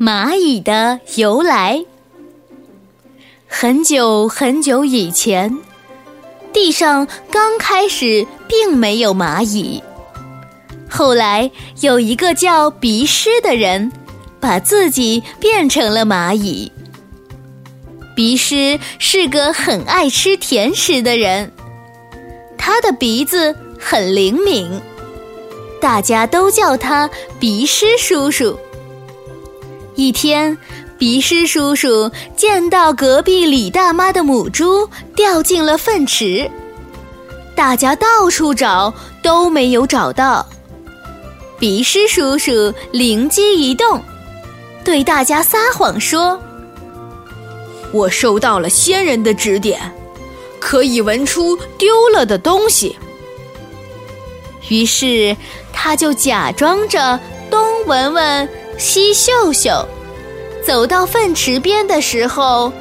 蚂蚁的由来。很久很久以前，地上刚开始并没有蚂蚁。后来有一个叫鼻师的人，把自己变成了蚂蚁。鼻师是个很爱吃甜食的人，他的鼻子很灵敏，大家都叫他鼻师叔叔。一天，鼻师叔叔见到隔壁李大妈的母猪掉进了粪池，大家到处找都没有找到。鼻师叔叔灵机一动，对大家撒谎说：“我收到了仙人的指点，可以闻出丢了的东西。”于是他就假装着东闻闻。西秀秀走到粪池边的时候，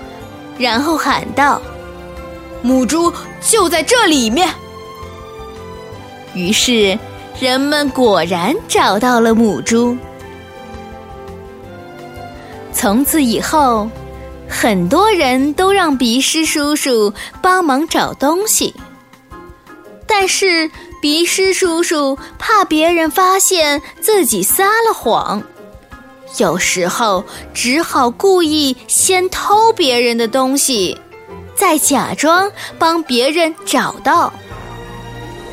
然后喊道：“母猪就在这里面。”于是人们果然找到了母猪。从此以后，很多人都让鼻师叔叔帮忙找东西，但是鼻师叔叔怕别人发现自己撒了谎。有时候只好故意先偷别人的东西，再假装帮别人找到。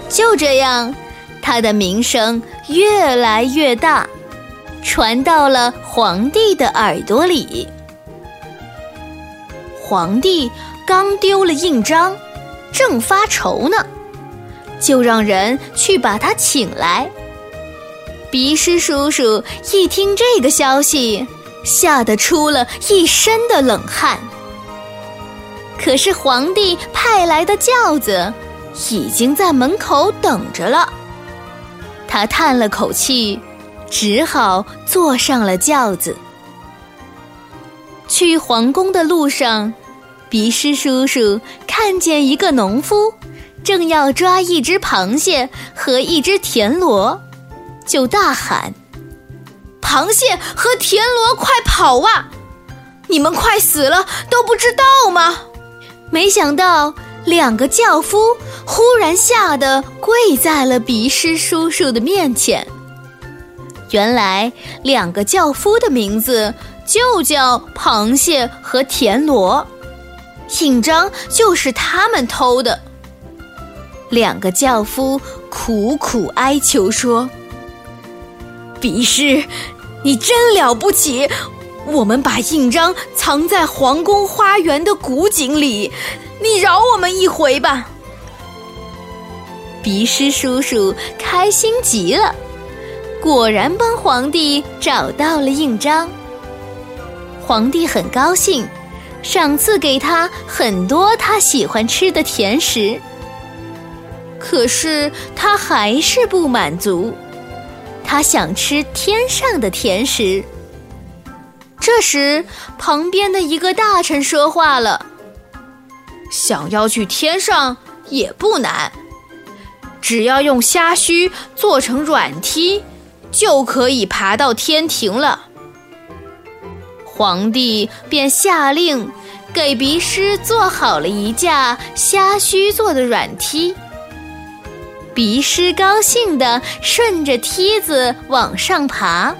就这样，他的名声越来越大，传到了皇帝的耳朵里。皇帝刚丢了印章，正发愁呢，就让人去把他请来。鼻师叔叔一听这个消息，吓得出了一身的冷汗。可是皇帝派来的轿子已经在门口等着了，他叹了口气，只好坐上了轿子。去皇宫的路上，鼻师叔叔看见一个农夫正要抓一只螃蟹和一只田螺。就大喊：“螃蟹和田螺，快跑啊！你们快死了都不知道吗？”没想到，两个轿夫忽然吓得跪在了鼻师叔叔的面前。原来，两个轿夫的名字就叫螃蟹和田螺，印章就是他们偷的。两个轿夫苦苦哀求说。比师，你真了不起！我们把印章藏在皇宫花园的古井里，你饶我们一回吧。鼻师叔叔开心极了，果然帮皇帝找到了印章。皇帝很高兴，赏赐给他很多他喜欢吃的甜食。可是他还是不满足。他想吃天上的甜食。这时，旁边的一个大臣说话了：“想要去天上也不难，只要用虾须做成软梯，就可以爬到天庭了。”皇帝便下令给鼻师做好了一架虾须做的软梯。鼻师高兴地顺着梯子往上爬，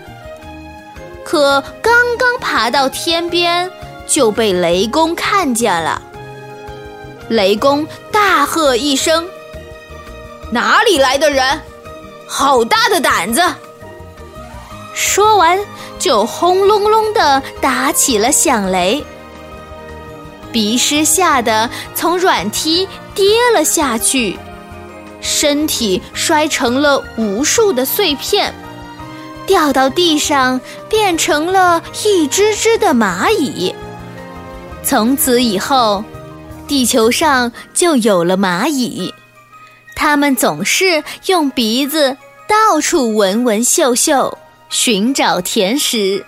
可刚刚爬到天边，就被雷公看见了。雷公大喝一声：“哪里来的人？好大的胆子！”说完，就轰隆隆地打起了响雷。鼻师吓得从软梯跌了下去。身体摔成了无数的碎片，掉到地上，变成了一只只的蚂蚁。从此以后，地球上就有了蚂蚁，它们总是用鼻子到处闻闻嗅嗅，寻找甜食。